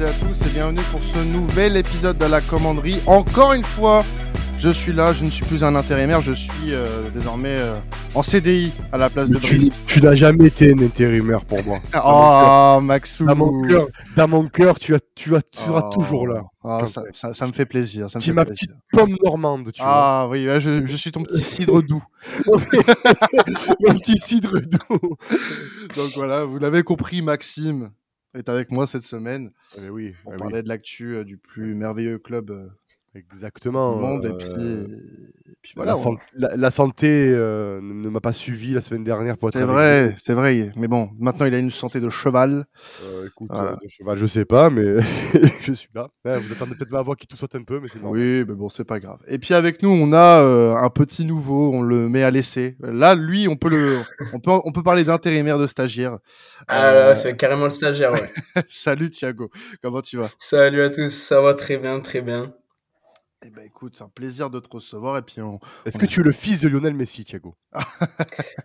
et à tous et bienvenue pour ce nouvel épisode de la commanderie. Encore une fois, je suis là, je ne suis plus un intérimaire, je suis euh, désormais euh, en CDI à la place de Brice. tu n'as jamais été un intérimaire pour moi. Oh, Maxou. Dans mon cœur, dans mon cœur, tu, as, tu, as, tu seras Oh. toujours là. Ah, ça, ça- ça me fait plaisir. Ça me Tu fait es ma plaisir. petite pomme normande, tu Ah oui, ouais, je, je suis ton petit cidre doux. vois. Mon petit cidre doux. Donc voilà, vous l'avez compris, Maxime est avec moi cette semaine Eh oui, pour eh oui, parler de l'actu euh, du plus merveilleux club euh, exactement. du monde. Et puis, et puis voilà. la, on- san- la- la santé euh, ne m'a pas suivi la semaine dernière pour être C'est vrai, c'est vrai. Mais bon, maintenant il a une santé de cheval. Euh, écoute, Voilà. euh, de cheval, je sais pas, mais je suis là. Ouais, vous attendez peut-être ma voix qui tout saute un peu, mais c'est normal. Oui, mais bon, c'est pas grave. Et puis avec nous, on a euh, un petit nouveau, on le met à l'essai. Là, lui, on peut le, on peut, on peut parler d'intérimaire de stagiaire. Ah Euh, là, c'est carrément le stagiaire, ouais. Salut Thiago, comment tu vas? Salut à tous, ça va très bien, très bien. Eh ben écoute, c'est un plaisir de te recevoir et puis on... Est-ce on que tu es le fils de Lionel Messi, Thiago?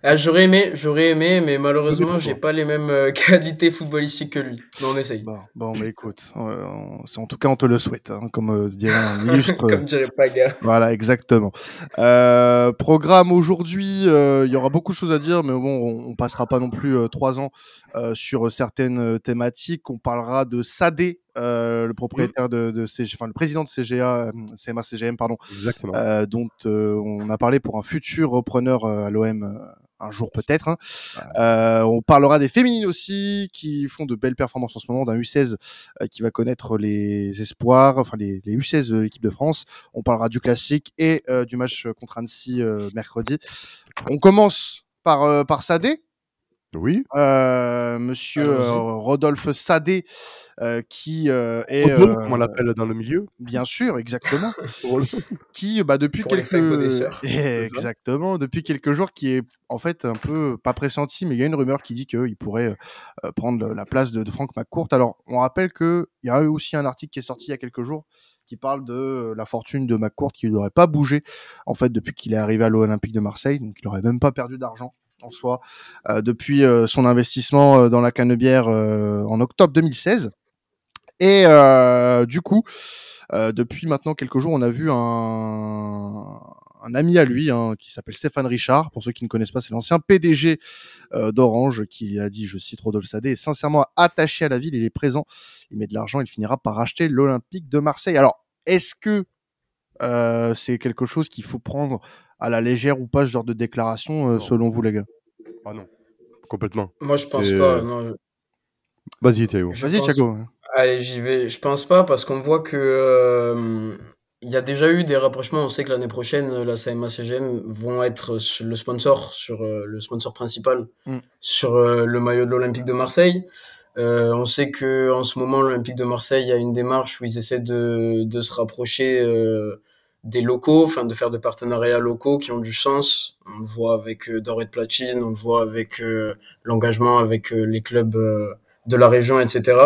Ah, j'aurais aimé, j'aurais aimé, mais malheureusement, j'ai pas les mêmes euh, qualités footballistiques que lui. Mais on essaye. Bon, bon, bah écoute, euh, on- c'est- en tout cas, on te le souhaite, hein, comme euh, dirait un illustre. Comme dirait Paga. Voilà, exactement. Euh, programme aujourd'hui, euh, il y aura beaucoup de choses à dire, mais bon, on, on passera pas non plus euh, trois ans euh, sur certaines euh, thématiques. On parlera de Sadé, euh, le propriétaire de, de CG, enfin le président de CGA, euh, CMA CGM, pardon, Exactement. euh, dont euh, on a parlé pour un futur repreneur euh, à l'OM. euh, un jour peut-être. hein. Euh, on parlera des féminines aussi qui font de belles performances en ce moment, d'un U16 euh, qui va connaître les espoirs, enfin les, les U16 de l'équipe de France. On parlera du classique et euh, du match contre Annecy euh, mercredi. On commence par, euh, par Sadé, Oui. euh, monsieur euh, Rodolphe Sadé, euh, qui euh, est Rodolphe, euh, comme on l'appelle dans le milieu. bien sûr, exactement, qui bah, depuis Pour les quelques. Eh, exactement depuis quelques jours qui est en fait un peu pas pressenti mais il y a une rumeur qui dit qu'il pourrait euh, prendre la place de, de Franck McCourt alors on rappelle que il y a eu aussi un article qui est sorti il y a quelques jours qui parle de la fortune de McCourt qui n'aurait pas bougé en fait depuis qu'il est arrivé à l'Olympique de Marseille donc il aurait même pas perdu d'argent en soi euh, depuis euh, son investissement euh, dans la Canebière euh, en octobre 2016 et euh, du coup euh, depuis maintenant quelques jours, on a vu un, un ami à lui hein, qui s'appelle Stéphane Richard. Pour ceux qui ne connaissent pas, c'est l'ancien PDG euh, d'Orange qui a dit, je cite Rodolphe Sadé, est sincèrement attaché à la ville. Il est présent, il met de l'argent, il finira par racheter l'Olympique de Marseille. Alors, est-ce que euh, c'est quelque chose qu'il faut prendre à la légère ou pas ce genre de déclaration euh, selon vous les gars? Ah non, complètement. Moi, je pense pas. euh, Non, Vas-y, Théo. Vas-y pense- Thiago. Allez, j'y vais. Je pense pas parce qu'on voit que euh, il y a déjà eu des rapprochements. On sait que l'année prochaine, la CMA CGM vont être le sponsor, sur euh, le sponsor principal, Mm. sur euh, le maillot de l'Olympique de Marseille. Euh, on sait que en ce moment, l'Olympique de Marseille a une démarche où ils essaient de, de se rapprocher euh, des locaux, enfin de faire des partenariats locaux qui ont du sens. On le voit avec euh, Doré de Platine, on le voit avec euh, l'engagement avec euh, les clubs euh, de la région, etc.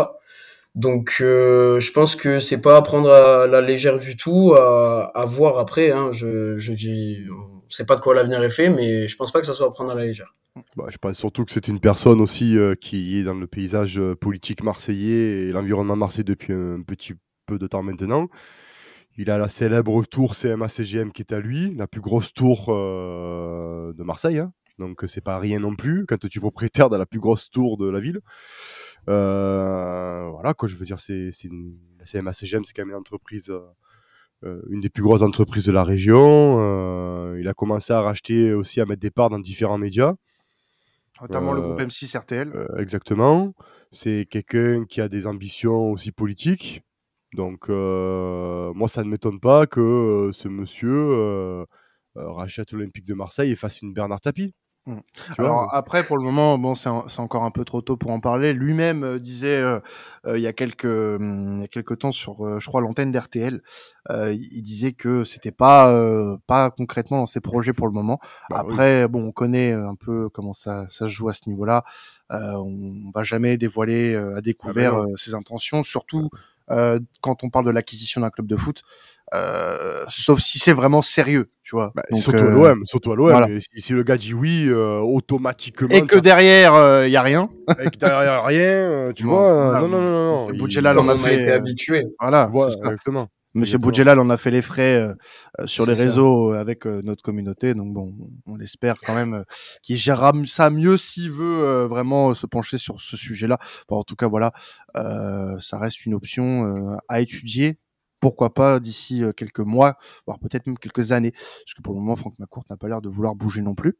Donc, je pense que c'est pas à prendre à la légère du tout, à, voir après. Hein. Je, je dis, on sait pas de quoi l'avenir est fait, mais je pense pas que ça soit à prendre à la légère. Bah, je pense surtout que c'est une personne aussi qui est dans le paysage politique marseillais et l'environnement marseillais depuis un petit peu de temps maintenant. Il a la célèbre tour CMA-CGM qui est à lui, la plus grosse tour euh, de Marseille. hein. Donc c'est pas rien non plus quand tu es propriétaire de la plus grosse tour de la ville. Euh, voilà quoi, je veux dire, c'est la CMA-CGM, c'est quand même une entreprise, euh, une des plus grosses entreprises de la région. Il a commencé à racheter aussi, à mettre des parts dans différents médias. Notamment le groupe M6 RTL. Exactement. C'est quelqu'un qui a des ambitions aussi politiques. Donc, euh, moi, ça ne m'étonne pas que euh, ce monsieur euh, rachète l'Olympique de Marseille et fasse une Bernard Tapie. Mm. Vois, Alors après, pour le moment, bon, c'est en- c'est encore un peu trop tôt pour en parler. Lui-même disait il y a quelques hum, il y a quelques temps sur, je crois, l'antenne d'RTL, il disait que c'était pas pas concrètement dans ses projets pour le moment. Bah oui. après, bon, on connaît un peu comment ça ça se joue à ce niveau-là. On va jamais dévoiler à découvert Ah ben euh, ses intentions, surtout euh, quand on parle de l'acquisition d'un club de foot. euh, sauf si c'est vraiment sérieux, tu vois. Bah, Donc, surtout à euh, l'OM, surtout à l'OM. voilà. Et Si, si le gars dit oui, euh, automatiquement. et que derrière, il y a rien. et que derrière rien, euh, tu Non, vois. euh, voilà, non, non, non, non. Comme on a on a fait, été euh, habitué. Voilà. Voilà, exactement. Monsieur. Boudjelal en a fait les frais euh, euh, sur les ça. réseaux euh, avec euh, notre communauté. Donc bon, on l'espère quand même euh, qu'il gérera ça mieux s'il veut euh, vraiment se pencher sur ce sujet-là. Bon, en tout cas, voilà, euh, ça reste une option euh, à étudier. Pourquoi pas d'ici euh, quelques mois, voire peut-être même quelques années, parce que pour le moment, Franck McCourt n'a pas l'air de vouloir bouger non plus.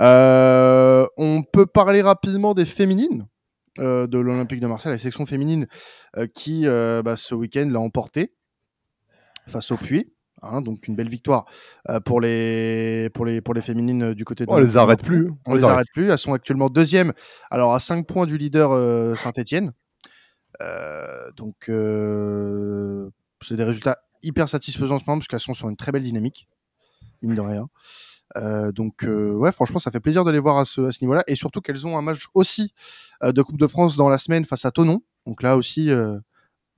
Euh, on peut parler rapidement des féminines euh, de l'Olympique de Marseille, la section féminine euh, qui, euh, bah, ce week-end, l'a emporté face au Puy. Hein, donc une belle victoire euh, pour les pour les pour les féminines euh, du côté de On les arrête plus. on les arrête plus elles sont actuellement deuxième alors à 5 points du leader euh, Saint-Etienne donc c'est des résultats hyper satisfaisants en ce moment parce qu'elles sont sur une très belle dynamique mine de rien Euh, donc euh, ouais franchement ça fait plaisir de les voir à ce, à ce niveau là et surtout qu'elles ont un match aussi euh, de Coupe de France dans la semaine face à Tonon donc là aussi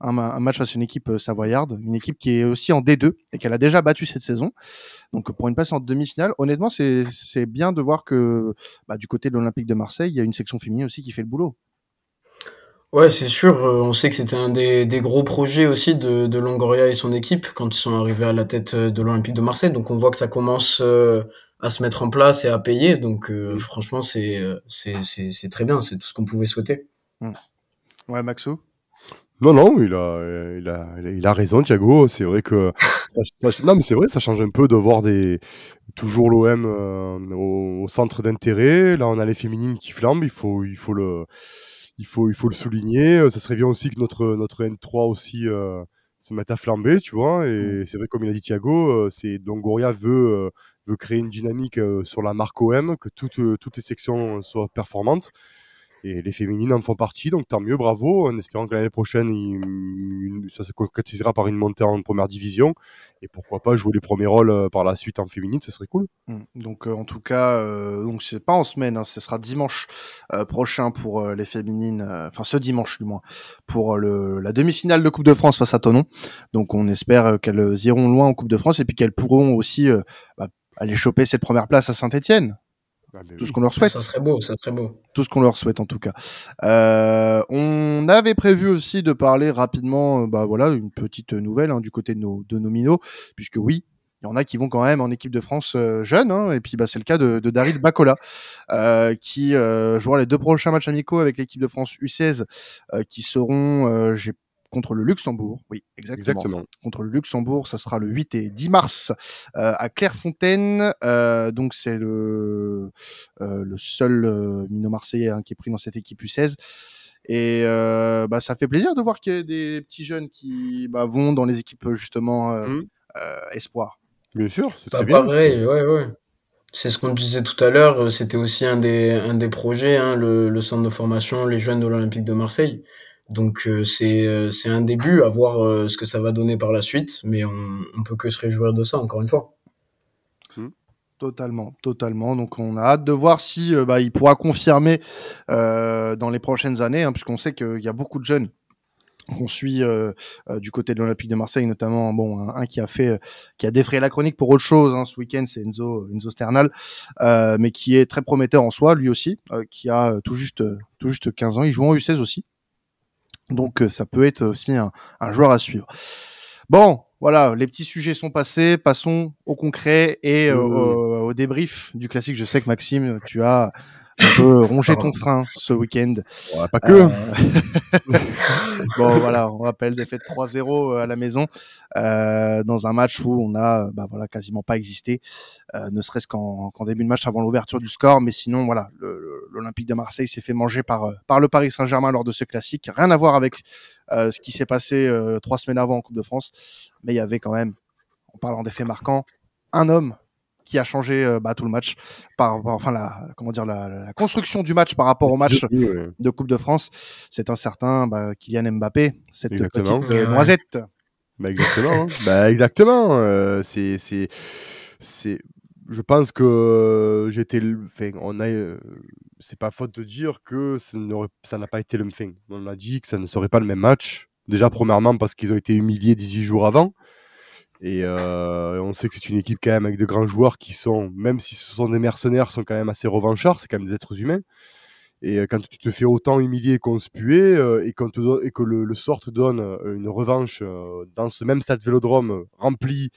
un, ma- un match face à une équipe euh, savoyarde, une équipe qui est aussi en D2 et qu'elle a déjà battu cette saison. Donc pour une place en demi-finale, honnêtement, c'est bien de voir que bah, du côté de l'Olympique de Marseille, il y a une section féminine aussi qui fait le boulot. Ouais, c'est sûr. euh, on sait que c'était un des, des gros projets aussi de, de Longoria et son équipe quand ils sont arrivés à la tête euh, de l'Olympique de Marseille. Donc on voit que ça commence à se mettre en place et à payer. Donc euh, franchement, c'est très bien. C'est tout ce qu'on pouvait souhaiter. Ouais, Maxou? Non, non, il a, il a, il a, raison, Thiago. C'est vrai que. ça- ça- non, mais c'est vrai, ça change un peu de voir des, toujours l'OM euh, au, au centre d'intérêt. Là, on a les féminines qui flambent. Il faut, il faut, le, il faut, il faut le souligner. Euh, Ça serait bien aussi que notre, notre N3 aussi euh, se mette à flamber, tu vois. Et c'est vrai, comme il a dit Thiago, c'est Longoria veut, veut créer une dynamique sur la marque OM, que toutes, toutes les sections soient performantes. Et les féminines en font partie, donc tant mieux, bravo. En espérant que l'année prochaine, ça se concrétisera par une montée en première division. Et pourquoi pas jouer les premiers rôles euh, par la suite en féminine, ce serait cool. Mm. Donc euh, en tout cas, euh, donc c'est pas en semaine, hein, ce sera dimanche euh, prochain pour les féminines, enfin ce dimanche du moins, pour la demi-finale de Coupe de France face à Tonon. Donc on espère qu'elles iront loin en Coupe de France et puis qu'elles pourront aussi bah, aller choper cette première place à Saint-Etienne. Ah, Tout ce qu'on leur souhaite. Ça serait beau, ça serait beau. tout ce qu'on leur souhaite en tout cas. Euh, on avait prévu aussi de parler rapidement, euh, bah voilà, une petite nouvelle hein, du côté de nos, de nos minots, puisque oui, il y en a qui vont quand même en équipe de France euh, jeune, hein, et puis bah, c'est le cas de, de Daryl Bacola, euh, qui euh, jouera les deux prochains matchs amicaux avec l'équipe de France U16, euh, qui seront euh, j'ai contre le Luxembourg, oui, exactement. Exactement. Contre le Luxembourg, ça sera le 8 et 10 mars euh, à Clairefontaine. Euh, donc c'est le euh, le seul euh, minot marseillais hein, qui est pris dans cette équipe U16. Et euh, bah, ça fait plaisir de voir qu'il y a des petits jeunes qui bah, vont dans les équipes justement euh, espoir. Bien sûr, c'est Pas très bien. pareil, ouais, ouais. C'est ce qu'on disait tout à l'heure, c'était aussi un des, un des projets, hein, le, le centre de formation, les jeunes de l'Olympique de Marseille. Donc euh, c'est euh, c'est un début, à voir euh, ce que ça va donner par la suite, mais on, on peut que se réjouir de ça, encore une fois. Totalement, totalement. Donc on a hâte de voir si bah, il pourra confirmer euh, dans les prochaines années, hein, puisqu'on sait qu'il y a beaucoup de jeunes qu'on suit euh, du côté de l'Olympique de Marseille, notamment bon un, qui a fait, qui a défrayé la chronique pour autre chose hein, ce week-end, c'est Enzo, Enzo Sternal, mais qui est très prometteur en soi, lui aussi, qui a tout juste, tout juste 15 ans. Il joue en U16 aussi, donc euh, ça peut être aussi un, un joueur à suivre. Bon, voilà, les petits sujets sont passés. Passons au concret et euh, au, au débrief du classique. Je sais que Maxime, tu as un peu rongé ton frein ce week-end. Ouais, pas que. Euh, bon, voilà, on rappelle défaite 3-0 à la maison euh, dans un match où on a bah, voilà, quasiment pas existé, euh, ne serait-ce qu'en début de match avant l'ouverture du score. Mais sinon, voilà, l'Olympique de Marseille s'est fait manger par, euh, par le Paris Saint-Germain lors de ce classique. Rien à voir avec euh, ce qui s'est passé euh, trois semaines avant en Coupe de France. Mais il y avait quand même, en parlant des faits marquants, un homme qui a changé euh, bah, tout le match, par, par- enfin la, comment dire, la, la construction du match par rapport au match Oui, oui. de Coupe de France. C'est un certain bah, Kylian Mbappé, cette Exactement. petite euh, noisette. Bah, exactement. hein. bah, exactement. euh, c'est, c'est, c'est. Je pense que j'étais. Enfin, on a. euh, c'est pas faute de dire que ça n'a pas été le. Enfin, on a dit que ça ne serait pas le même match. Déjà, premièrement, parce qu'ils ont été humiliés 18 jours avant. Et euh, on sait que c'est une équipe quand même avec de grands joueurs qui sont, même si ce sont des mercenaires, sont quand même assez revanchards, c'est quand même des êtres humains. Et euh, quand tu te fais autant humilier et conspuer, euh, et, et que le, sort te donne une revanche dans ce même stade vélodrome rempli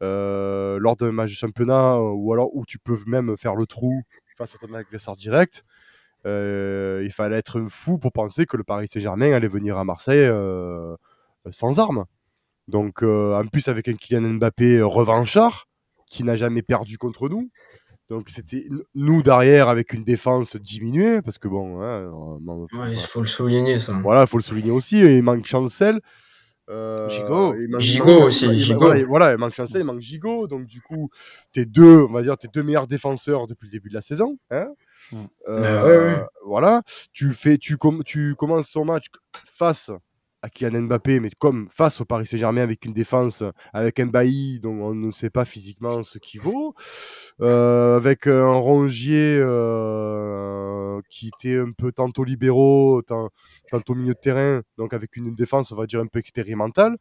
lors d'un match de championnat, ou alors où tu peux même faire le trou face à ton adversaire direct, il fallait être fou pour penser que le Paris Saint-Germain allait venir à Marseille sans armes. Donc, en plus, avec un Kylian Mbappé revanchard, qui n'a jamais perdu contre nous, donc c'était nous derrière avec une défense diminuée parce que bon, hein, il faut le souligner ça. Voilà, il faut le souligner aussi. il manque Chancel. Euh, Gigot. Gigot aussi. Gigot. Voilà, il manque Chancel, il manque Gigot. Donc du coup, tes deux, on va dire, tes deux meilleurs défenseurs depuis le début de la saison. Hein euh, Voilà, tu fais, tu, tu commences ton match face à Kylian Mbappé, mais comme face au Paris Saint-Germain avec une défense, avec un Bailly dont on ne sait pas physiquement ce qu'il vaut, euh, avec un Rongier euh, qui était un peu tantôt libéraux, tantôt milieu de terrain, donc avec une défense, on va dire, un peu expérimentale.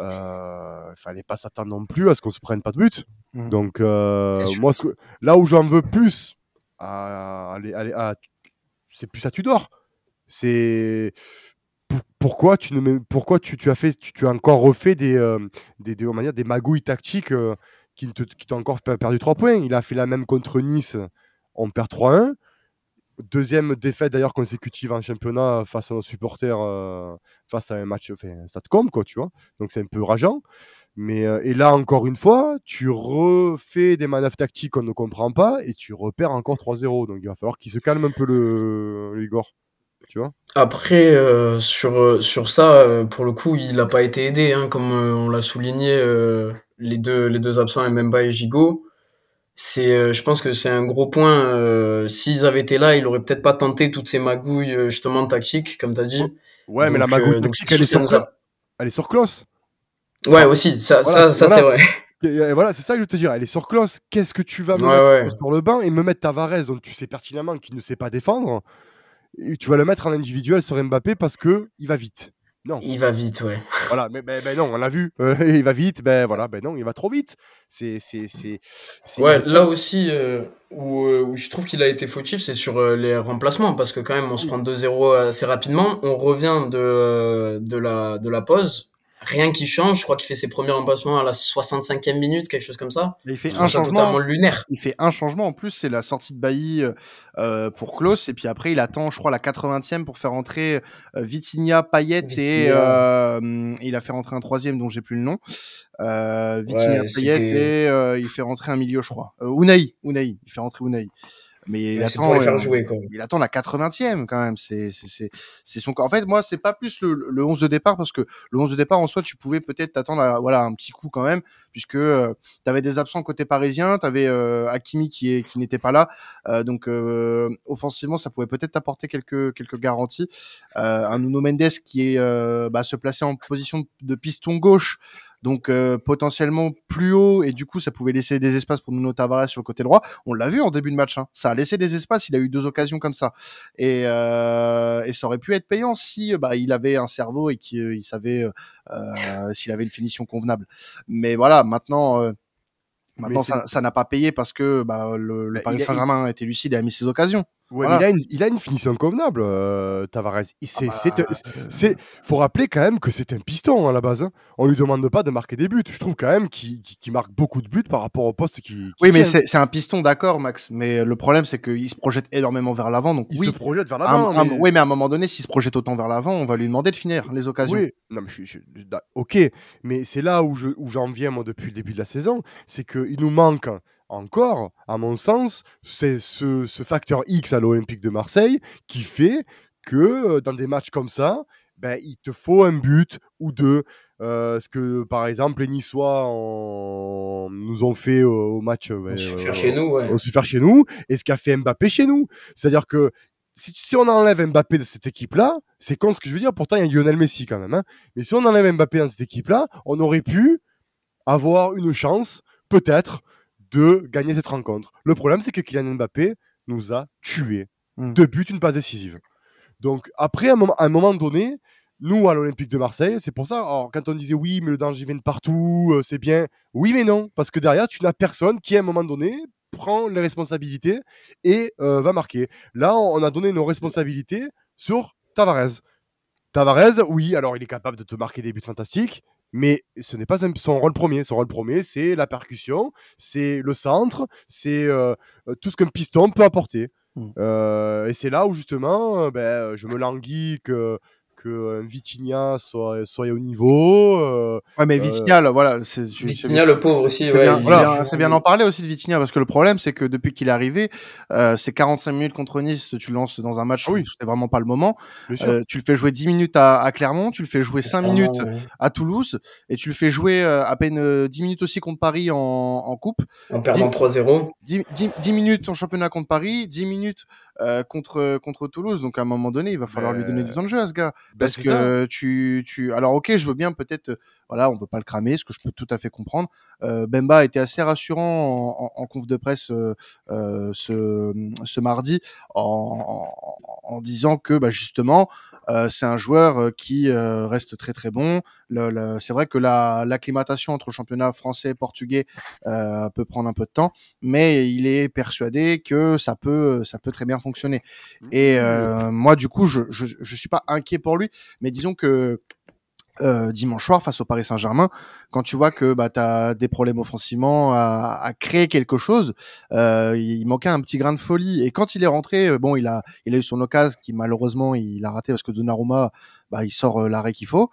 Euh, il fallait pas s'attendre non plus à ce qu'on se prenne pas de but. Mmh. Donc, euh, moi, là où j'en veux plus, à, c'est plus à Tudor. C'est pourquoi tu ne pourquoi tu, as fait tu, as encore refait des euh, des, des, manière, des magouilles tactiques euh, qui t'ont encore perdu 3 points. Il a fait la même contre Nice on perd 3-1 deuxième défaite d'ailleurs consécutive en championnat face à nos supporters euh, face à un match enfin, Statcom quoi tu vois. Donc c'est un peu rageant. Mais et là encore une fois tu refais des manœuvres tactiques qu'on ne comprend pas et tu repères encore 3-0 donc il va falloir qu'il se calme un peu Igor tu vois après, euh, sur, euh, sur ça, euh, pour le coup, il n'a pas été aidé, hein, comme on l'a souligné, les, deux, les deux absents, Mbemba et Gigot. C'est, je pense que c'est un gros point. S'ils avaient été là, il aurait peut-être pas tenté toutes ces magouilles justement tactiques, comme tu as dit. Ouais, mais la magouille tactique, elle, est sur elle est sur Klaus. Ouais, aussi, ça, ça, ça c'est vrai. Et voilà, c'est ça que je te dire. Elle est sur Klaus. Qu'est-ce que tu vas me mettre sur le banc et me mettre Tavares, dont tu sais pertinemment qu'il ne sait pas défendre tu vas le mettre en individuel sur Mbappé parce que il va vite. Non. Il va vite, ouais. Voilà, mais ben, non, on l'a vu. il va vite, ben voilà, ben non, il va trop vite. C'est, c'est, c'est. Ouais, là aussi euh, où, euh, où, je trouve qu'il a été fautif, c'est sur euh, les remplacements parce que quand même on se prend 2-0 assez rapidement, on revient de de la de la pause rien qui change. Je crois qu'il fait ses premiers remplacements à la 65e minute, quelque chose comme ça. il fait un changement. lunaire. Il fait un changement en plus, c'est la sortie de Bailly euh, euh, pour Klaus. Et puis après, il attend, je crois, la 80e pour faire entrer euh, Vitinha, Payet et il a fait rentrer un troisième dont j'ai plus le nom. Vitinha, Payet et il fait rentrer un milieu, je crois. Unai, Unai, il fait rentrer Unai mais il attend, faire jouer, il attend la 80e quand même. C'est, c'est, c'est son. En fait, moi, c'est pas plus le, le 11 de départ parce que le 11 de départ en soi, tu pouvais peut-être t'attendre à voilà un petit coup quand même, puisque euh, tu avais des absents côté parisien, tu avais euh, Hakimi qui est qui n'était pas là, euh, donc euh, offensivement, ça pouvait peut-être t'apporter quelques quelques garanties. un Nuno Mendes qui est bah, se placer en position de piston gauche donc euh, potentiellement plus haut et du coup ça pouvait laisser des espaces pour Nuno Tavares sur le côté droit. On l'a vu en début de match, hein. ça a laissé des espaces. Il a eu deux occasions comme ça et, euh, et ça aurait pu être payant si bah, il avait un cerveau et qu'il euh, savait euh, s'il avait une finition convenable. Mais voilà, maintenant. Maintenant, ça n'a pas payé parce que bah, le, le bah, Paris Saint-Germain a été lucide et a mis ses occasions il, a une, finition convenable, euh, Tavares. Il, ah bah, c'est, faut rappeler quand même que c'est un piston hein, à la base. Hein. On lui demande pas de marquer des buts. Je trouve quand même qu'il, marque beaucoup de buts par rapport au poste qui. Oui, mais c'est, un piston, d'accord, Max. Mais le problème, c'est qu'il se projette énormément vers l'avant. Donc il se projette vers l'avant. Oui, mais à un moment donné, s'il se projette autant vers l'avant, on va lui demander de finir les occasions. Oui, non, mais je, ok. Mais c'est là où, je, où j'en viens moi depuis le début de la saison, c'est qu'il nous manque encore, à mon sens, c'est ce, facteur X à l'Olympique de Marseille qui fait que euh, dans des matchs comme ça, ben, il te faut un but ou deux. Euh, ce que par exemple les Niçois nous ont fait au match ben, euh, chez nous, ouais. au faire chez nous, et ce qu'a fait Mbappé chez nous. C'est-à-dire que si, on enlève Mbappé de cette équipe-là, c'est con ce que je veux dire, pourtant il y a Lionel Messi quand même. Hein. Mais si on enlève Mbappé dans cette équipe-là, on aurait pu avoir une chance, peut-être, de gagner cette rencontre. Le problème, c'est que Kylian Mbappé nous a tués. Hmm. Deux buts, une passe décisive. Donc, après, à un moment, donné, nous, à l'Olympique de Marseille, c'est pour ça. Alors, quand on disait oui, mais le danger vient de partout, euh, c'est bien. Oui, mais non, parce que derrière, tu n'as personne qui, à un moment donné, prend les responsabilités et euh, va marquer. Là, on a donné nos responsabilités sur Tavares. Tavares, oui, alors il est capable de te marquer des buts fantastiques, mais ce n'est pas son rôle premier. Son rôle premier, c'est la percussion, c'est le centre, c'est euh, tout ce qu'un piston peut apporter. Mm. Euh, et c'est là où justement, ben, je me languis que que Vitinha soit, soit au niveau. Euh, ouais, mais Vitinha, là, voilà. C'est, Vitinha, le pauvre aussi, c'est ouais. Bien, voilà, c'est bien d'en parler aussi de Vitinha, parce que le problème, c'est que depuis qu'il est arrivé, euh, c'est 45 minutes contre Nice, tu lances dans un match Ah oui. où c'est vraiment pas le moment. Euh, tu le fais jouer 10 minutes à, à Clermont, tu le fais jouer 5 minutes ouais. à Toulouse, et tu le fais jouer euh, à peine euh, 10 minutes aussi contre Paris en, en coupe. En perdant 3-0. 10, 10, 10 minutes en championnat contre Paris, 10 minutes euh, contre contre Toulouse. Donc à un moment donné, il va falloir lui donner du temps de jeu à ce gars, Ben, parce que tu tu. Alors ok, je veux bien peut-être, euh, voilà, on veut pas le cramer, ce que je peux tout à fait comprendre. Euh, Bemba a été assez rassurant en, en, en conf de presse euh, euh, ce ce mardi en, en, en disant que bah, justement. Euh, c'est un joueur euh, qui euh, reste très très bon. Le, le- c'est vrai que la l'acclimatation entre le championnat français et portugais euh, peut prendre un peu de temps, mais il est persuadé que ça peut ça peut très bien fonctionner. Et euh, moi, du coup, je, je je suis pas inquiet pour lui, mais disons que euh, dimanche soir face au Paris Saint-Germain, quand tu vois que bah, tu as des problèmes offensivement à, à créer quelque chose, euh, il manquait un petit grain de folie. Et quand il est rentré, euh, bon, il a, il a eu son occasion qui malheureusement il a raté parce que Donnarumma, bah, il sort euh, l'arrêt qu'il faut.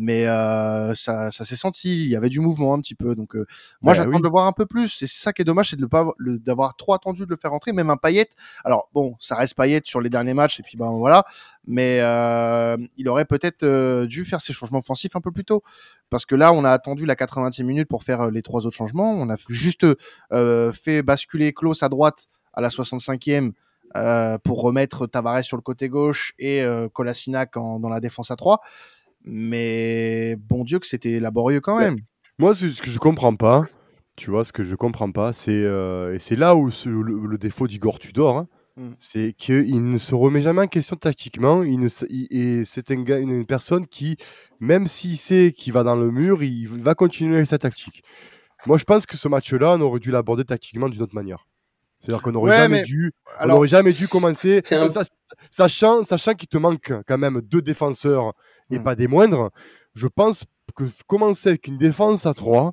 Mais euh, ça, ça s'est senti, il y avait du mouvement un petit peu. Donc euh, moi Bah j'attends oui. de le voir un peu plus. Et c'est ça qui est dommage, c'est de ne pas le- d'avoir trop attendu de le faire rentrer, même un Payet. Alors bon, ça reste Payet sur les derniers matchs et puis ben voilà. Mais euh, il aurait peut-être euh, dû faire ses changements offensifs un peu plus tôt. Parce que là, on a attendu la 80e minute pour faire euh, les trois autres changements. On a juste euh, fait basculer Klaus à droite à la 65e euh, pour remettre Tavares sur le côté gauche et euh, Kolasinac en- dans la défense à 3. Mais bon Dieu que c'était laborieux quand Ouais. même. Moi, ce que je comprends pas, tu vois, ce que je comprends pas, c'est euh, et c'est là où ce- le, le défaut d'Igor Tudor, hein, Mm. c'est qu'il ne se remet jamais en question tactiquement. Il ne, s- il- et c'est un une, une personne qui, même s'il sait qu'il va dans le mur, il va continuer sa tactique. Moi, je pense que ce match-là, on aurait dû l'aborder tactiquement d'une autre manière. C'est-à-dire qu'on n'aurait Ouais, jamais mais dû, on jamais dû commencer, un- sachant, sachant qu'il te manque quand même deux défenseurs et Mm. pas des moindres. Je pense que commencer avec une défense à 3,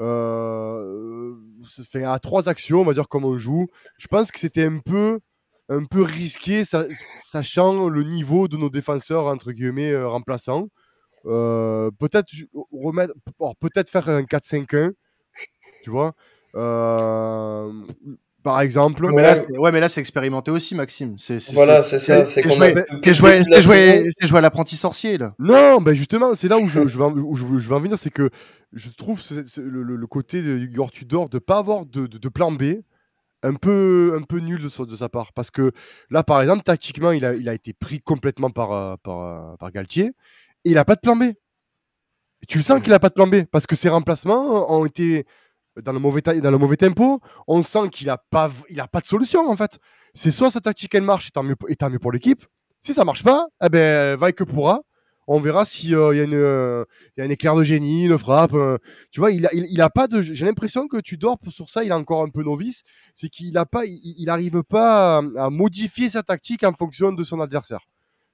euh, à trois actions, on va dire comme on joue. Je pense que c'était un peu, un peu risqué, sa- sachant le niveau de nos défenseurs entre guillemets euh, remplaçants. Euh, remettre, peut-être faire un 4-5-1, tu vois. Euh, par exemple. mais là, c'est- ouais, mais là c'est expérimenté aussi, Maxime. C'est c'est- Voilà, c'est- c'est ça. C'est joué- a- c'est joué, depuis la c'est joué, saison- c'est joué à l'apprenti sorcier là. Non, ben justement, c'est là où je, je vais, en, où je, veux- je veux en venir, c'est que je trouve ce- ce- le, le- le côté de Igor Tudor de pas avoir de, de- de plan B un peu, un peu nul de, sa- de sa part. Parce que là, par exemple, tactiquement, il a, il a été pris complètement par, euh, par, euh, par Galtier et il n'a pas de plan B. Et tu le sens qu'il n'a pas de plan B parce que ses remplacements ont été dans le mauvais, dans le mauvais tempo. On sent qu'il n'a pas, il a pas de solution en fait. C'est soit sa tactique elle marche et tant mieux, et pour l'équipe. Si ça marche pas, eh ben, va que pourra. On verra s'il y, a une, euh, il y a un éclair de génie, une frappe. euh, tu vois, il il, il a pas de. J'ai l'impression que tu dors sur ça, il est encore un peu novice. C'est qu'il a pas, il, il arrive pas à, à modifier sa tactique en fonction de son adversaire.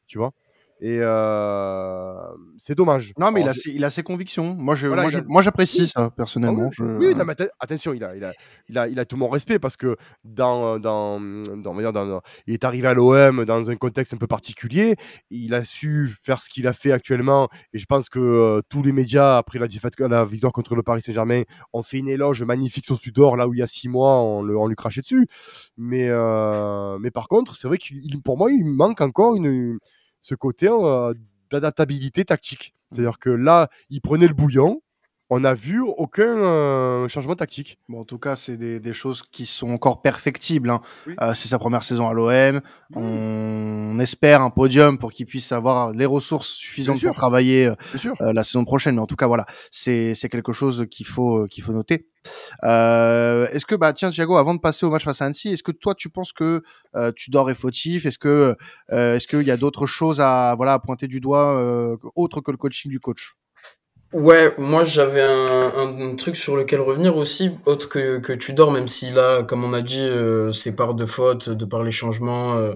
Tu vois Et euh, c'est dommage. Non, mais il a, ses, il a ses convictions. Moi, je, Voilà, moi, il a- je- moi, j'apprécie ça ah personnellement. oui, Je- oui, non, mais atten- attention, il a, il, a, il, a, il a tout mon respect parce que dans, dans, dans, il est arrivé à l'OM dans un contexte un peu particulier. Il a su faire ce qu'il a fait actuellement et je pense que euh, tous les médias, après la, victoire contre le Paris Saint-Germain, ont fait une éloge magnifique sur Tudor là où il y a six mois, on, le, on lui crachait dessus. Mais, euh, mais par contre, c'est vrai qu'il il- pour moi, il manque encore une, ce côté euh, d'adaptabilité tactique. C'est-à-dire que là, il prenait le bouillon. On n'a vu aucun euh, changement tactique. Bon, en tout cas, c'est des, des choses qui sont encore perfectibles. hein. Oui. Euh, c'est sa première saison à l'OM. On espère un podium pour qu'il puisse avoir les ressources suffisantes pour travailler euh, euh, la saison prochaine. Mais en tout cas, voilà, c'est quelque chose qu'il faut euh, qu'il faut noter. est-ce que, bah, tiens, Thiago, avant de passer au match face à Annecy, est-ce que toi, tu penses que Tudor est fautif Est-ce que, est-ce qu'il y a d'autres choses à, voilà, à pointer du doigt autre que le coaching du coach? Ouais, moi j'avais un, un, truc sur lequel revenir aussi, autre que, que Tudor, même s'il a, comme on a dit, euh, ses parts de faute, de par les changements euh,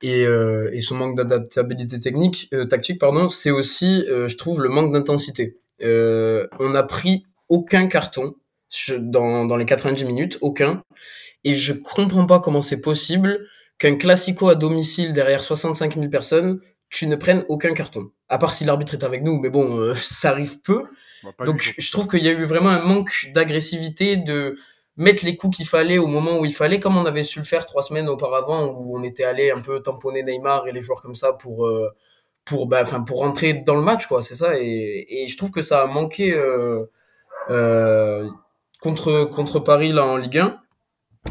et, euh, et son manque d'adaptabilité technique, euh, tactique, pardon, c'est aussi, je trouve, le manque d'intensité. on n'a pris aucun carton dans, dans les 90 minutes, aucun, et je comprends pas comment c'est possible qu'un classico à domicile derrière 65 000 personnes tu ne prennes aucun carton. À part si l'arbitre est avec nous, mais bon, euh, ça arrive peu. Bah, Donc je trouve qu'il y a eu vraiment un manque d'agressivité, de mettre les coups qu'il fallait au moment où il fallait, comme on avait su le faire trois semaines auparavant, où on était allé un peu tamponner Neymar et les joueurs comme ça pour euh, pour bah, enfin pour rentrer dans le match, quoi. C'est ça. Et, et je trouve que ça a manqué euh, euh, contre contre Paris là en Ligue 1.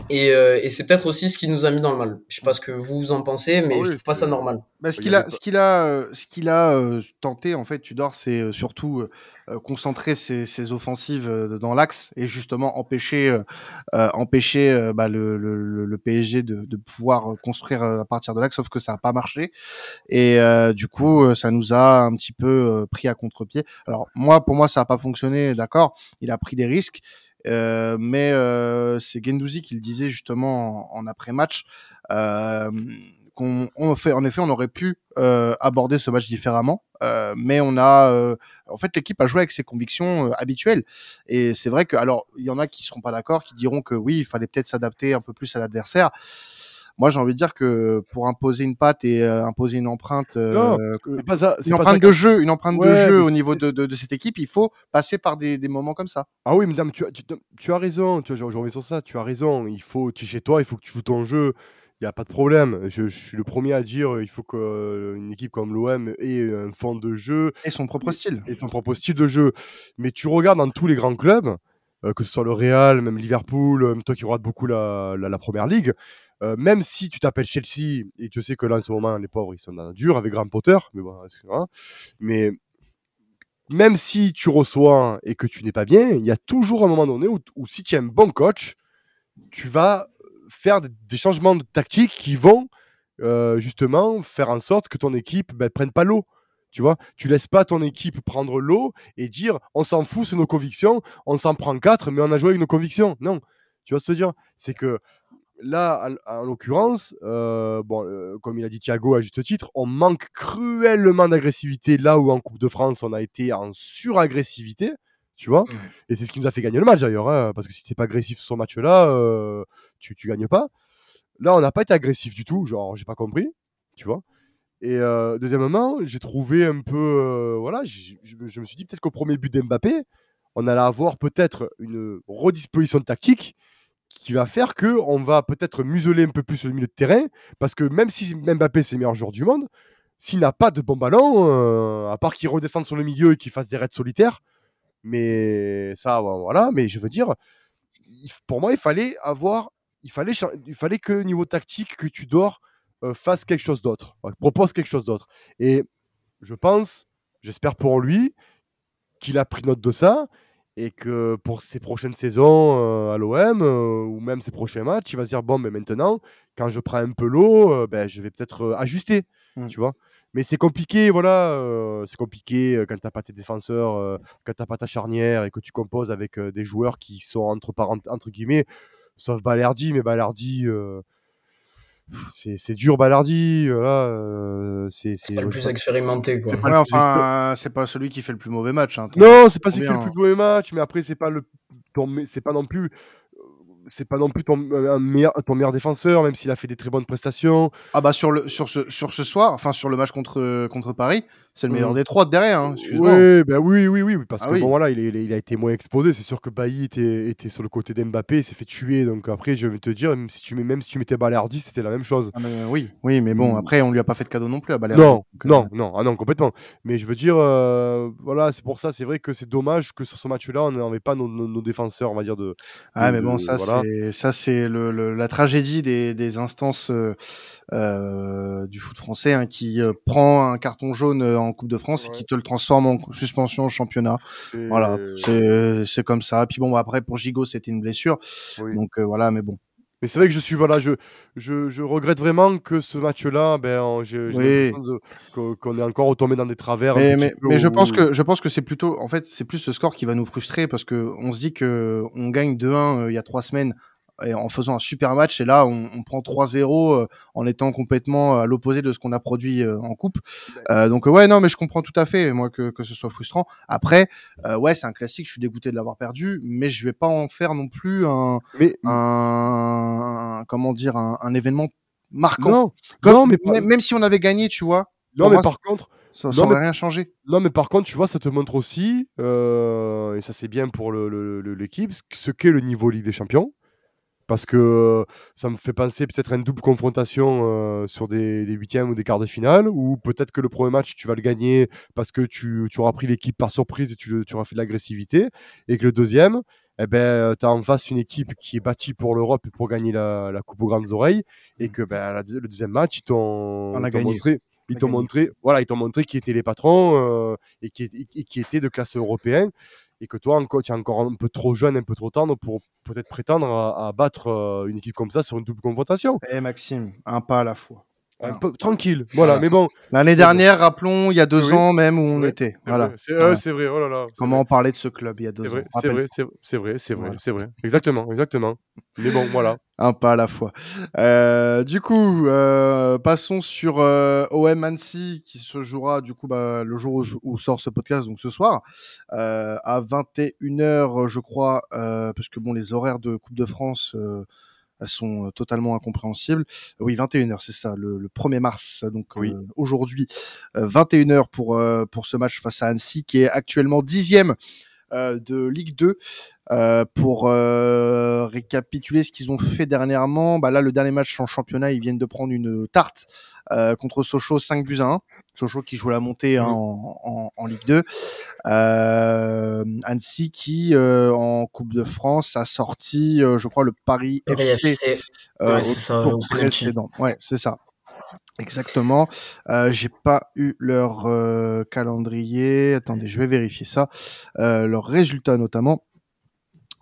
Et, euh, et c'est peut-être aussi ce qui nous a mis dans le mal. Je sais pas ce que vous en pensez, mais ah je trouve pas ça normal. Bah, ce qu'il a, ce qu'il a, euh, ce qu'il a euh, tenté en fait, Tudor, c'est surtout concentrer ses, ses, offensives dans l'axe et justement empêcher, empêcher bah, le, le, le, PSG de, de, pouvoir construire à partir de l'axe. Sauf que ça a pas marché et du coup, ça nous a un petit peu pris à contre-pied. Alors moi, pour moi, ça a pas fonctionné. D'accord, il a pris des risques. Euh, mais euh, c'est Gendouzi qui le disait justement en, après-match. Euh, qu'on on fait, en effet, on aurait pu aborder ce match différemment, mais on a, en fait, l'équipe a joué avec ses convictions habituelles. Et c'est vrai que, alors, il y en a qui seront pas d'accord, qui diront que oui, il fallait peut-être s'adapter un peu plus à l'adversaire moi j'ai envie de dire que pour imposer une patte et euh, imposer une empreinte, euh, pas ça, une empreinte de jeu, une empreinte de jeu au niveau de, de, de, cette équipe, il faut passer par des, des moments comme ça. Ah oui, madame, tu, tu, tu as raison. Tu je reviens sur ça. Tu as raison. Il faut, tu es chez toi, il faut que tu joues ton jeu. Il n'y a pas de problème. Je, je, suis le premier à dire il faut qu'une équipe comme l'OM ait un fond de jeu. Et son propre style. Et son propre style de jeu. Mais tu regardes dans tous les grands clubs, euh, que ce soit le Real, même Liverpool, toi qui regardes beaucoup la, la, la première ligue, euh, même si tu t'appelles Chelsea et tu sais que là en ce moment les pauvres ils sont dans dur avec Grand Potter, mais bon, hein, mais même si tu reçois et que tu n'es pas bien, il y a toujours un moment donné où, si tu es un bon coach, tu vas faire des changements de tactique qui vont euh, justement faire en sorte que ton équipe ne ben, prenne pas l'eau. Tu vois, tu laisses pas ton équipe prendre l'eau et dire on s'en fout, c'est nos convictions, on s'en prend quatre, mais on a joué avec nos convictions. Non, tu vois ce que je veux dire? C'est que là, en, l'occurrence, euh, bon, euh, comme il a dit Thiago à juste titre, on manque cruellement d'agressivité là où en Coupe de France on a été en suragressivité, tu vois. Et c'est ce qui nous a fait gagner le match d'ailleurs, hein, parce que si t'es pas agressif sur ce match-là, euh, tu, tu gagnes pas. Là, on n'a pas été agressif du tout, genre j'ai pas compris, tu vois. Et deuxièmement, j'ai trouvé un peu, voilà, je, je me suis dit peut-être qu'au premier but d'Mbappé, on allait avoir peut-être une redisposition tactique qui va faire que on va peut-être museler un peu plus le milieu de terrain, parce que même si Mbappé c'est le meilleur joueur du monde, s'il n'a pas de bon ballon, euh, à part qu'il redescende sur le milieu et qu'il fasse des raids solitaires, mais ça, voilà. Mais je veux dire, pour moi, il fallait avoir, il fallait, il fallait que niveau tactique, que tu dors, euh, fasse quelque chose d'autre, propose quelque chose d'autre. Et je pense, j'espère pour lui, qu'il a pris note de ça et que pour ses prochaines saisons euh, à l'OM euh, ou même ses prochains matchs, il va se dire bon, mais maintenant, quand je prends un peu l'eau, euh, ben, je vais peut-être ajuster, mmh. tu vois. Mais c'est compliqué, voilà, c'est compliqué quand t'as pas tes défenseurs, quand t'as pas ta charnière et que tu composes avec des joueurs qui sont entre, entre guillemets, sauf Balerdi, mais Balerdi c'est dur Balardi voilà euh, c'est c'est pas le plus expérimenté quoi. c'est pas, enfin, c'est pas celui qui fait le plus mauvais match hein, non c'est pas celui qui fait le plus mauvais match mais après c'est pas le c'est pas non plus c'est pas non plus ton, meilleur, ton meilleur défenseur, même s'il a fait des très bonnes prestations. Ah bah sur le sur ce sur ce soir, enfin sur le match contre contre Paris, c'est le meilleur mmh. des trois de derrière. Hein, oui, bah oui, oui, oui, parce ah que bon voilà, il, il, a été moins exposé. C'est sûr que Bailly était, était sur le côté d'Mbappé, il s'est fait tuer. Donc après, je vais te dire, même si tu mets même si tu mettais Balardi, c'était la même chose. Ah, oui, oui, mais bon, mmh. après on lui a pas fait de cadeau non plus à Balardi. Non, non, euh, non, ah non, complètement. Mais je veux dire, euh, voilà, c'est pour ça, c'est vrai que c'est dommage que sur ce match-là, on n'avait pas nos, nos, défenseurs, on va dire de. Ah mais bon, ça c'est ça, c'est le, le, la tragédie des, des instances euh, euh, du foot français hein, qui euh, prend un carton jaune euh, en Coupe de France et qui te le transforme en suspension au championnat. Voilà, c'est comme ça. Puis bon, après pour Gigot, c'était une blessure. Oui. Donc euh, voilà, mais bon. Mais c'est vrai que je suis voilà, je, je, je regrette vraiment que ce match-là, ben, j'ai Oui. qu'on est encore retombé dans des travers. Mais, je pense que je pense que c'est plutôt en fait c'est plus ce score qui va nous frustrer parce que on se dit que on gagne 2-1 euh, il y a trois semaines et en faisant un super match et là on, on prend 3-0 euh, en étant complètement à l'opposé de ce qu'on a produit euh, en coupe. Euh, donc euh, ouais non mais je comprends tout à fait moi que, que ce soit frustrant. Après euh, ouais c'est un classique je suis dégoûté de l'avoir perdu mais je vais pas en faire non plus un, Mais un, un- comment dire un, un événement marquant. non, Comme- non, mais par- même, si on avait gagné tu vois non, mais moi, par contre, ça, ça non, aurait mais- rien changé. non, mais par contre, tu vois, ça te montre aussi, euh, et ça c'est bien pour le- le- le- l'équipe, ce- ce qu'est le niveau Ligue des Champions. Parce que euh, ça me fait penser peut-être à une double confrontation euh, sur des, des huitièmes ou des quarts de finale, ou peut-être que le premier match, tu vas le gagner parce que tu, tu auras pris l'équipe par surprise et tu, tu auras fait de l'agressivité, et que le deuxième, eh ben, tu as en face une équipe qui est bâtie pour l'Europe et pour gagner la, la Coupe aux grandes oreilles, et que ben, la- le deuxième match, ils t'ont montré, ils a t'ont gagné. montré, voilà, ils t'ont montré qui étaient les patrons euh, et, qui, et qui étaient de classe européenne et que toi, tu es encore un peu trop jeune, un peu trop tendre pour peut-être prétendre à, à battre euh, une équipe comme ça sur une double confrontation. Eh Maxime, un pas à la fois. Un Voilà. peu tranquille, voilà, Voilà. mais bon. L'année bon. dernière, rappelons, il y a deux Oui. ans même où on Oui, était. Voilà. c'est euh, Voilà. c'est vrai, oh là là. c'est Comment vrai, on parlait de ce club il y a deux C'est ans. vrai, c'est vrai, c'est vrai, c'est vrai, Voilà. c'est vrai. Exactement, exactement. Mais bon, voilà. Un pas à la fois. Euh, du coup, euh, passons sur euh, OM Annecy qui se jouera du coup bah, le jour où, où sort ce podcast, donc ce soir, euh, à 21h, je crois, euh, parce que bon, les horaires de Coupe de France. Euh, elles sont euh, totalement incompréhensibles. Oui, 21h, c'est ça, le, le 1er mars, donc Oui. euh, aujourd'hui, euh, 21h pour, euh, pour ce match face à Annecy, qui est actuellement dixième euh, de Ligue 2. Euh, pour euh, récapituler ce qu'ils ont fait dernièrement, bah là le dernier match en championnat, ils viennent de prendre une tarte euh, contre Sochaux 5 buts à 1. Sochaux qui joue la montée hein, Mhm. en, en, en Ligue 2. Euh, Annecy qui euh, en Coupe de France a sorti, euh, je crois, le Paris FC FC. Ouais, c'est ça, précédent. Ouais, c'est ça. Exactement. J'ai pas eu leur calendrier. Attendez, je vais vérifier ça. Leurs résultats notamment.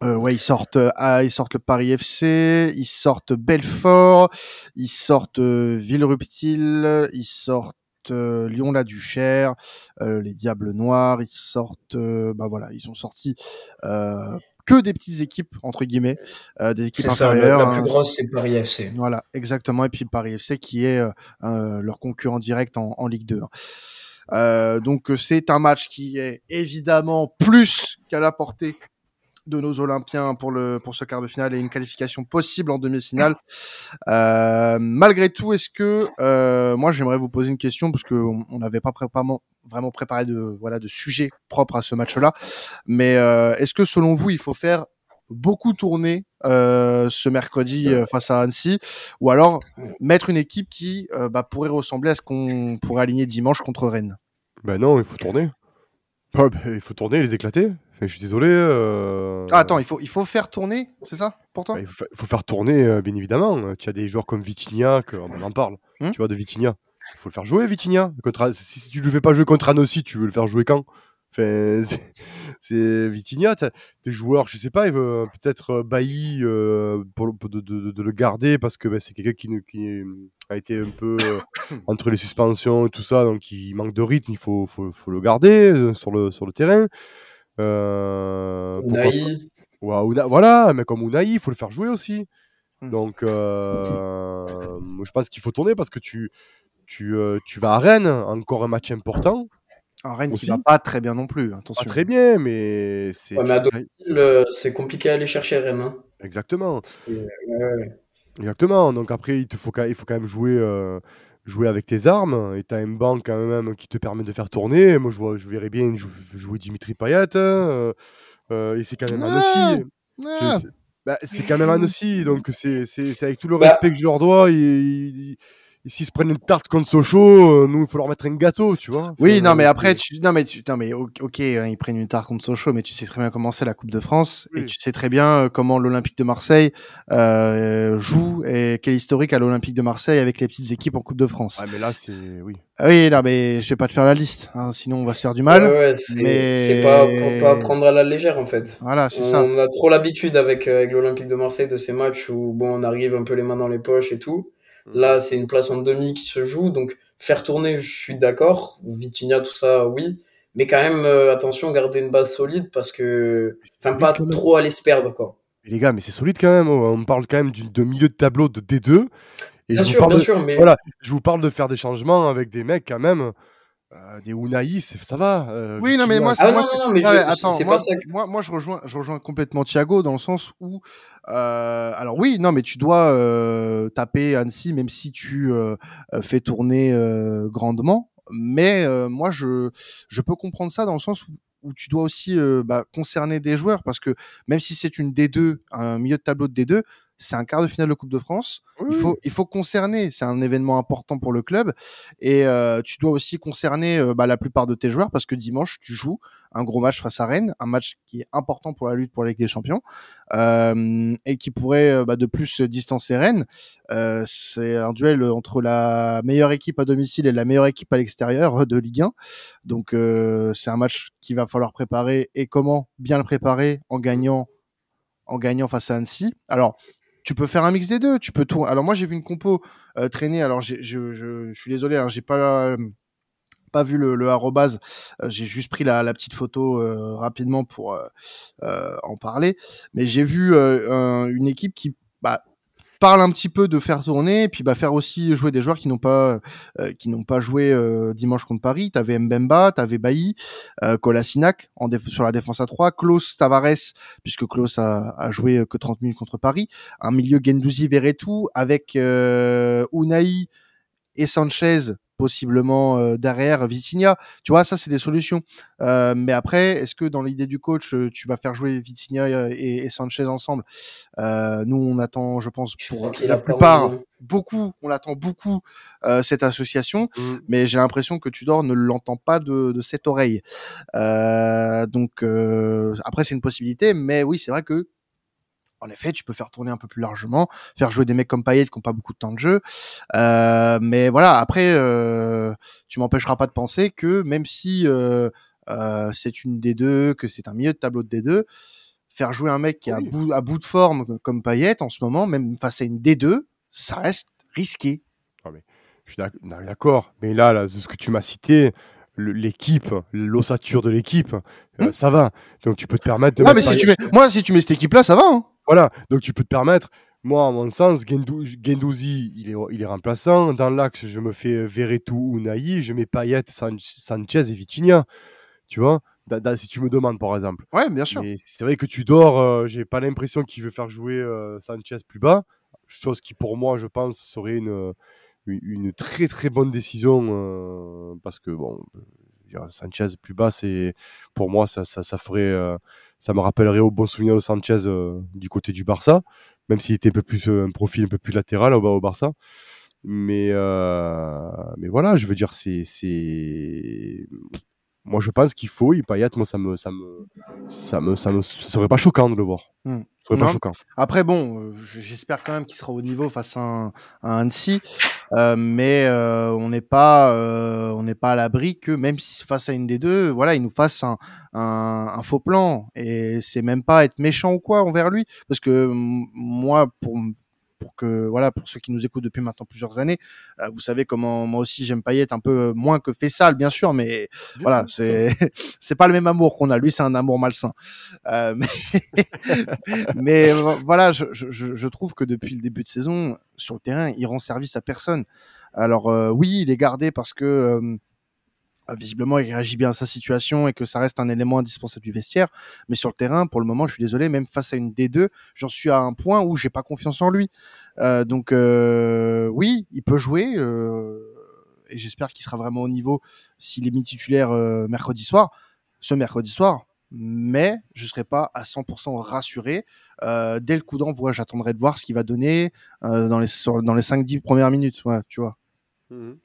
Euh, ouais, ils sortent, ah, ils sortent le Paris FC, ils sortent Belfort, ils sortent Villerupt-Île, ils sortent euh, Lyon-la-Duchère, euh, les Diables Noirs, ils sortent, euh, bah voilà, ils ont sorti euh, que des petites équipes entre guillemets, euh, des équipes C'est ça, la, inférieures. la plus hein. grosse, c'est Paris FC. Voilà, exactement. Et puis le Paris FC qui est euh, euh, leur concurrent direct en, en Ligue 2. hein. Donc c'est un match qui est évidemment plus qu'à la portée de nos Olympiens pour le ce quart de finale et une qualification possible en demi-finale. Euh, malgré tout, est-ce que euh, moi j'aimerais vous poser une question parce que on on n'avait pas vraiment préparé de voilà de sujet propre à ce match-là, mais euh, est-ce que selon vous il faut faire beaucoup tourner ce mercredi face à Annecy ou alors mettre une équipe qui bah, pourrait ressembler à ce qu'on pourrait aligner dimanche contre Rennes? Ben non, il faut tourner. Ouais, ben, il faut tourner, les éclater. Je suis désolé. euh, ah, Attends, il faut, il faut faire tourner, c'est ça pour toi bah, il faut, fa- faut faire tourner, euh, bien évidemment. Euh, Tu as des joueurs comme Vitinha, que, on en parle. Hmm tu vois, de Vitinha. Il faut le faire jouer, Vitinha. Contre, si, si tu ne le fais pas jouer contre Annecy, tu veux le faire jouer quand? Enfin, c'est- Vitinha, des joueurs, je sais pas, peut-être Bailly euh, pour, de, de- de le garder parce que ben, c'est quelqu'un qui, ne- qui a été un peu entre les suspensions et tout ça, donc il manque de rythme, il faut, faut, faut le garder sur le, sur le terrain. Euh, pourquoi pas- Unai, Ouais, Una- voilà, mais comme Unai, il faut le faire jouer aussi. Hmm. Donc, euh, je pense qu'il faut tourner parce que tu, tu, euh, tu vas à Rennes, encore un match important. Un Rennes Aussi. qui va pas très bien non plus, Pas attention. très bien, mais c'est. Ouais, à euh, c'est compliqué à aller chercher Rennes. hein. Exactement. C'est- ouais, ouais. Exactement. Donc après, il, te faut, quand- il faut quand même jouer, euh, jouer avec tes armes. Et tu as un banc quand même qui te permet de faire tourner. Moi, je, vois, je verrais bien jou- jouer Dimitri Payet. hein, euh, euh, et c'est quand même. Ah, Je- c'est bah, c'est quand même Annecy. Donc c'est c'est- c'est avec tout le Bah. respect que je leur dois. Ils, s'ils se prennent une tarte contre Sochaux, euh, nous, il faut leur mettre un gâteau, tu vois. Oui, non, mais après, tu, non, mais tu, non, mais ok, hein, ils prennent une tarte contre Sochaux, mais tu sais très bien comment c'est la Coupe de France, et tu sais très bien euh, comment l'Olympique de Marseille euh, joue et quel historique a l'Olympique de Marseille avec les petites équipes en Coupe de France. Ouais, mais là, c'est. Oui. Ah Oui, non, mais je vais pas te faire la liste, hein, sinon on va se faire du mal. Ouais, ouais, c'est mais- c'est pas pour pas prendre à la légère en fait. Voilà, c'est ça. On a trop l'habitude avec, euh, avec l'Olympique de Marseille de ces matchs où bon, on arrive un peu les mains dans les poches et tout. Là, c'est une place en demi qui se joue, donc faire tourner, je suis d'accord. Vitinha, tout ça, oui. Mais quand même, euh, attention, garder une base solide parce que, enfin, pas trop aller se perdre, quoi. Mais les gars, mais c'est solide quand même. On parle quand même d'une- de milieu de tableau de D2. Et Bien sûr, bien de- sûr, mais Voilà, je vous parle de faire des changements avec des mecs quand même. Euh, des Unai, ça va. euh, Oui, non, mais moi, ah moi, non, non, non, mais Ouais, je- attends, c'est moi, pas ça. que- moi, moi, je rejoins, je rejoins complètement Thiago dans le sens où, euh, alors oui, non, mais tu dois euh, taper Annecy même si tu fais tourner euh, grandement. Mais euh, moi, je, je peux comprendre ça dans le sens où, où tu dois aussi euh, bah, concerner des joueurs parce que même si c'est une D2, un milieu de tableau de D2, c'est un quart de finale de Coupe de France. Oui, Il faut, il faut concerner. C'est un événement important pour le club. Et euh, tu dois aussi concerner euh, bah, la plupart de tes joueurs parce que dimanche, tu joues un gros match face à Rennes, un match qui est important pour la lutte pour la Ligue des Champions euh, et qui pourrait bah, de plus distancer Rennes. Euh, c'est un duel entre la meilleure équipe à domicile et la meilleure équipe à l'extérieur de Ligue 1. Donc euh, c'est un match qu'il va falloir préparer et comment bien le préparer en gagnant en gagnant face à Annecy. Alors tu peux faire un mix des deux. Tu peux tourner. Alors moi j'ai vu une compo euh, traîner. Alors je, je, suis désolé, hein, j'ai pas euh, pas vu le, le arrobase. Euh, j'ai juste pris la, la petite photo euh, rapidement pour en parler. Mais j'ai vu un- une équipe qui bah, parle un petit peu de faire tourner et puis bah, faire aussi jouer des joueurs qui n'ont pas euh, qui n'ont pas joué euh, dimanche contre Paris. T'avais Mbemba, t'avais Bailly, euh, sur la défense à 3, Klaus Tavares puisque Klaus a, joué que 30 minutes contre Paris, un milieu Gendouzi Verretou avec euh, Unai et Sanchez possiblement euh, derrière Vitinha. Tu vois, ça c'est des solutions. Euh, mais après, est-ce que dans l'idée du coach, euh, tu vas faire jouer Vitinha et, et Sanchez ensemble? Euh, Nous, on attend, je pense, Je pour qu'il la plupart, beaucoup, on l'attend beaucoup euh, cette association. Mm. Mais j'ai l'impression que Tudor ne l'entend pas de, de cette oreille. Euh, donc euh, après, c'est une possibilité, mais oui, c'est vrai que en effet, tu peux faire tourner un peu plus largement, faire jouer des mecs comme Payet qui n'ont pas beaucoup de temps de jeu. Euh, mais voilà, après, euh, tu m'empêcheras pas de penser que même si euh, euh, c'est une D2, que c'est un milieu de tableau de D2, faire jouer un mec qui est à bout, à bout de forme comme Payet en ce moment, même face à une D2, ça reste risqué. Je suis d'ac- non, d'accord. Mais là, là, ce que tu m'as cité, l'équipe, l'ossature de l'équipe, euh, Hmm. ça va. Donc tu peux te permettre de mettre mais si Payet- tu mets, moi, si tu mets cette équipe-là, ça va. Hein Voilà, donc tu peux te permettre. Moi, à mon sens, Gendou- Gendouzi, il est, il est remplaçant. Dans l'axe, je me fais Verretou, Unai, je mets Payet, San- Sanchez et Vitinha. Tu vois? Da- da- Si tu me demandes, par exemple. ouais, bien sûr. Mais c'est vrai que tu dors, euh, j'ai pas l'impression qu'il veut faire jouer euh, Sanchez plus bas. Chose qui, pour moi, je pense, serait une, une, une très très bonne décision. euh, parce que, bon, Sanchez plus bas, c'est pour moi, ça, ça, ça ferait. Ça me rappellerait au bon souvenir de Sanchez euh, du côté du Barça, même s'il était un peu plus euh, un profil un peu plus latéral au, au Barça. Mais, euh, mais voilà, je veux dire, c'est. Moi, je pense qu'il faut. Et Payet, moi, ça me, ça me, ça me, ça me, ce serait pas choquant de le voir. Hmm. Ce serait Non. pas choquant. Après, bon, euh, j'espère quand même qu'il sera au niveau face à un, à un Annecy, euh, mais euh, on n'est pas, euh, on n'est pas à l'abri que même si face à une des deux, voilà, il nous fasse un, un, un faux plan. Et c'est même pas être méchant ou quoi envers lui, parce que moi, pour pour que voilà pour ceux qui nous écoutent depuis maintenant plusieurs années euh, vous savez comment moi aussi j'aime Payet un peu euh, moins que Fessal bien sûr mais voilà c'est c'est pas le même amour qu'on a. Lui c'est un amour malsain. Euh, mais mais euh, voilà, je, je, je je trouve que depuis le début de saison, sur le terrain, il rend service à personne. Alors euh, oui, il est gardé parce que euh, visiblement il réagit bien à sa situation et que ça reste un élément indispensable du vestiaire. Mais sur le terrain, pour le moment, je suis désolé, même face à une D2, j'en suis à un point où j'ai pas confiance en lui. Euh, donc euh, oui, il peut jouer. euh, et j'espère qu'il sera vraiment au niveau s'il est mis titulaire mercredi soir, ce mercredi soir. Mais je serai pas à 100% rassuré. Dès le coup d'envoi, j'attendrai de voir ce qu'il va donner dans les sur- dans les 5-10 premières minutes. Tu vois. Mhm.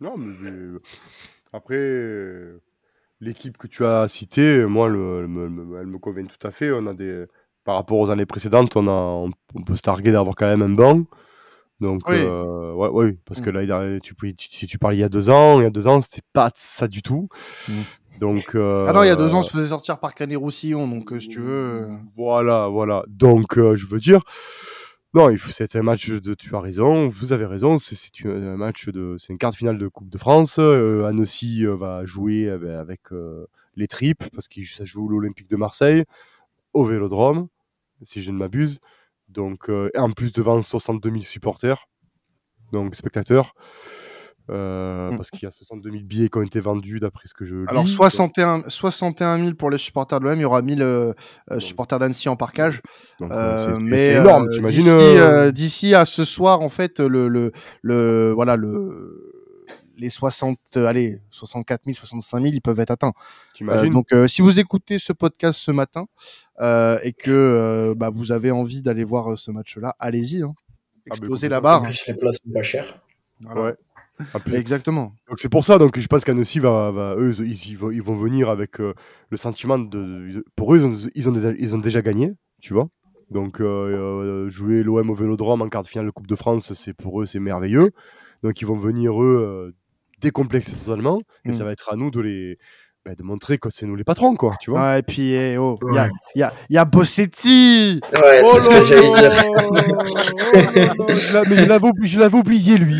Non, mais après, euh, l'équipe que tu as citée, moi, le- elle, me, me- elle me convient tout à fait. On a des, par rapport aux années précédentes, on, a, on, on peut se targuer d'avoir quand même un banc. Donc, Oui. euh, ouais, ouais, parce que Mm. là, il a- tu, peux- tu- si tu parlais il y a deux ans, il y a deux ans, c'était pas ça du tout. Mm. Donc, euh, Ah non, il y a deux ans, on se faisait sortir par Canet Roussillon, donc euh, si tu veux. euh, Voilà, voilà. Donc, euh, je veux dire, non, c'est un match de. Tu as raison, vous avez raison. C'est un match de. C'est une carte finale de Coupe de France. Euh, Annecy euh, va jouer avec, euh, les tripes parce que ça joue l'Olympique de Marseille au Vélodrome, si je ne m'abuse. Donc, en plus devant 62 000 supporters, donc spectateurs. Euh, Mm. Parce qu'il y a 62 000 billets qui ont été vendus d'après ce que je lis. Alors, 61, 61 000 pour les supporters de l'OM, il y aura 1000 euh, euh, supporters d'Annecy en parcage. Donc, Euh, euh, c'est- c'est mais c'est énorme, euh, t'imagines d'ici, d'ici à ce soir, en fait, le, le, le voilà le les 60, euh, allez, 64 000, 65 000, ils peuvent être atteints. Euh, donc, euh, si vous écoutez ce podcast ce matin euh, et que euh, bah, vous avez envie d'aller voir ce match-là, allez-y. Hein. bah, Explosez complètement. la En barre. plus, les places sont pas chères. Voilà. Ouais. Plus, Exactement. Donc c'est pour ça donc je pense qu'Annecy va, va eux ils, ils vont, ils vont venir avec euh, le sentiment de, pour eux ils ont, ils ont, déjà, ils ont déjà gagné tu vois donc euh, euh, jouer l'OM au Vélodrome en quart de finale de Coupe de France c'est pour eux c'est merveilleux donc ils vont venir eux décomplexés totalement et Mm. ça va être à nous de les bah, de montrer que c'est nous les patrons quoi tu vois Ouais, et puis, eh, oh, il y, a, Ouais. il y, a, il y a Bossetti Ouais, c'est ce que j'allais dire. je l'a- mais je l'avais oublié lui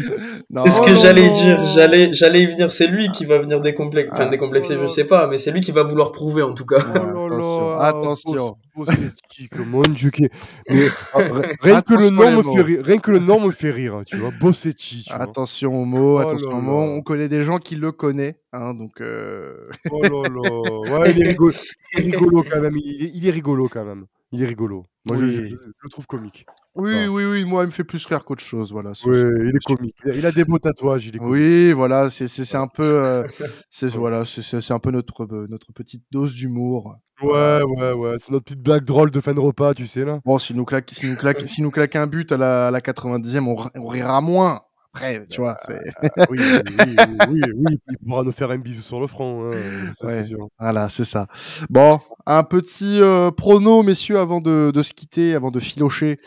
C'est ce Oh que j'allais dire. J'allais, j'allais y venir. C'est lui qui va venir décomplexer. Enfin, Ah. décomplexer, Oh je là. sais pas, mais c'est lui qui va vouloir prouver en tout cas. Ouais, Oh attention, attention. Bos- Bossetti, mon Dieu, qui- mais, ah, ri- rien, que le nom me fait rire, rien que le nom me fait rire, hein, tu vois, Bossetti, tu vois. Attention aux mots, Oh attention aux mots. On connaît des gens qui le connaissent, hein, donc euh, Oh là là, ouais, il est rigolo, il est rigolo quand même, il est, il est rigolo quand même, il est rigolo. Moi, je, Oui. je- je- je le trouve comique. oui, oui, oui. Moi, il me fait plus rire qu'autre chose, voilà. ce- il est comique. Il a, des beaux tatouages, il est comique. Oui, voilà, c'est un peu, euh, c'est voilà, c'est un peu notre euh, notre petite dose d'humour. Ouais, ouais, ouais, c'est notre petite blague drôle de fin de repas, tu sais là. Bon, s'il nous claque, s'il nous claque, s'il nous claque un but à la, à la 90e, on, ri- on rira moins. Après, tu vois, c'est Ah oui, oui, oui, oui, oui, il pourra nous faire un bisou sur le front, hein, ça, Ouais. c'est sûr. voilà, c'est ça. Bon, un petit euh, prono, messieurs, avant de, de se quitter, avant de filocher.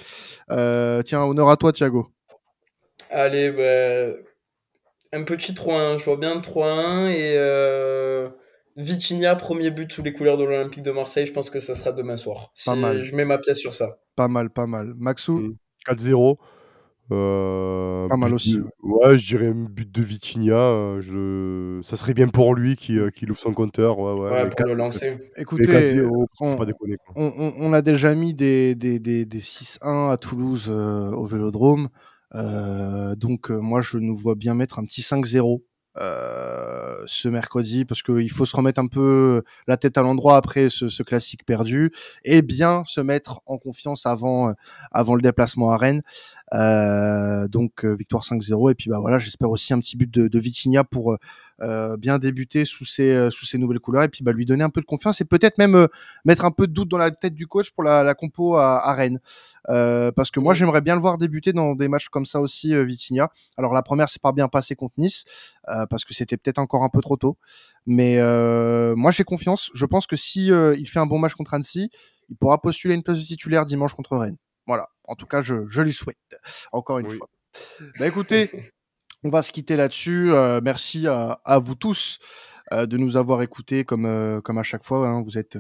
Euh, tiens, honneur à toi, Thiago. Allez, bah, un petit 3-1. Je vois bien 3-1 et euh, Vitinha, premier but sous les couleurs de l'Olympique de Marseille. Je pense que ça sera demain soir. Pas Si- mal. Je mets ma pièce sur ça. Pas mal, pas mal. Maxou, Mm. 4-0. Euh, Pas mal aussi, de- Ouais, je dirais un but de Vitinha. euh, je... Ça serait bien pour lui qui, euh, qui ouvre son compteur. Ouais, ouais, Ouais, mais pour quatre- le lancer. écoutez, 4-0, parce qu'il faut on, pas déconner. Quoi. on, on- on a déjà mis des, des, des, des 6-1 à Toulouse euh, au Vélodrome. Euh, donc, moi, je nous vois bien mettre un petit 5-0 euh, ce mercredi parce qu'il faut se remettre un peu la tête à l'endroit après ce, ce classique perdu et bien se mettre en confiance avant, euh, avant le déplacement à Rennes. Euh, donc, victoire 5-0. Et puis, bah voilà, j'espère aussi un petit but de, de Vitinha pour euh, bien débuter sous ses, euh, sous ses nouvelles couleurs et puis bah, lui donner un peu de confiance et peut-être même euh, mettre un peu de doute dans la tête du coach pour la, la compo à, à Rennes. Euh, parce que moi, j'aimerais bien le voir débuter dans des matchs comme ça aussi, Vitinha. Alors la première, c'est pas bien passé contre Nice, parce que c'était peut-être encore un peu trop tôt. Mais moi, j'ai confiance. Je pense que si il fait un bon match contre Annecy, il pourra postuler une place de titulaire dimanche contre Rennes. Voilà. En tout cas, je, je lui souhaite. Encore une Oui. fois. Bah écoutez, on va se quitter là-dessus. Euh, merci à, à vous tous euh, de nous avoir écoutés comme, euh, comme à chaque fois. hein. Vous êtes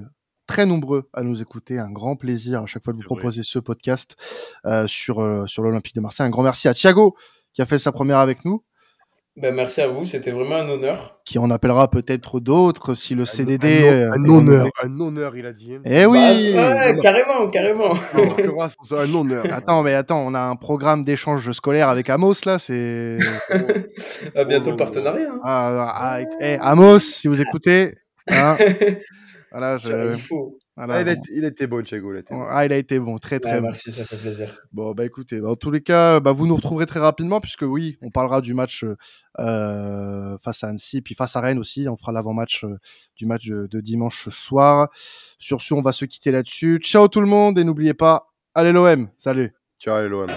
très nombreux à nous écouter. Un grand plaisir à chaque fois de vous vrai. proposer ce podcast euh, sur, euh, sur l'Olympique de Marseille. Un grand merci à Thiago qui a fait sa première avec nous, Ben, merci à vous, c'était vraiment un honneur. qui en appellera peut-être d'autres si le Un- CDD. un, euh, honneur, renouvelé. un honneur, il a dit. Eh oui Bah, ouais, carrément, carrément. Un honneur. Attends, mais attends, on a un programme d'échange scolaire avec Amos là, c'est. à bientôt le partenariat. hein. Ah, ah, eh, Amos, si vous écoutez, hein, voilà, je, Il faut. Voilà, Ah, il, a, bon. il a été bon, Thiago. Il a été bon. Ah, il a été bon, très très Ouais, bon. merci, ça fait plaisir. Bon, bah écoutez, bah, en tous les cas, bah, vous nous retrouverez très rapidement, puisque oui, on parlera du match euh, face à Annecy, puis face à Rennes aussi. On fera l'avant-match euh, du match de, de dimanche soir. Sur ce, on va se quitter là-dessus. Ciao tout le monde, et n'oubliez pas, allez l'OM, salut Ciao, allez, l'OM.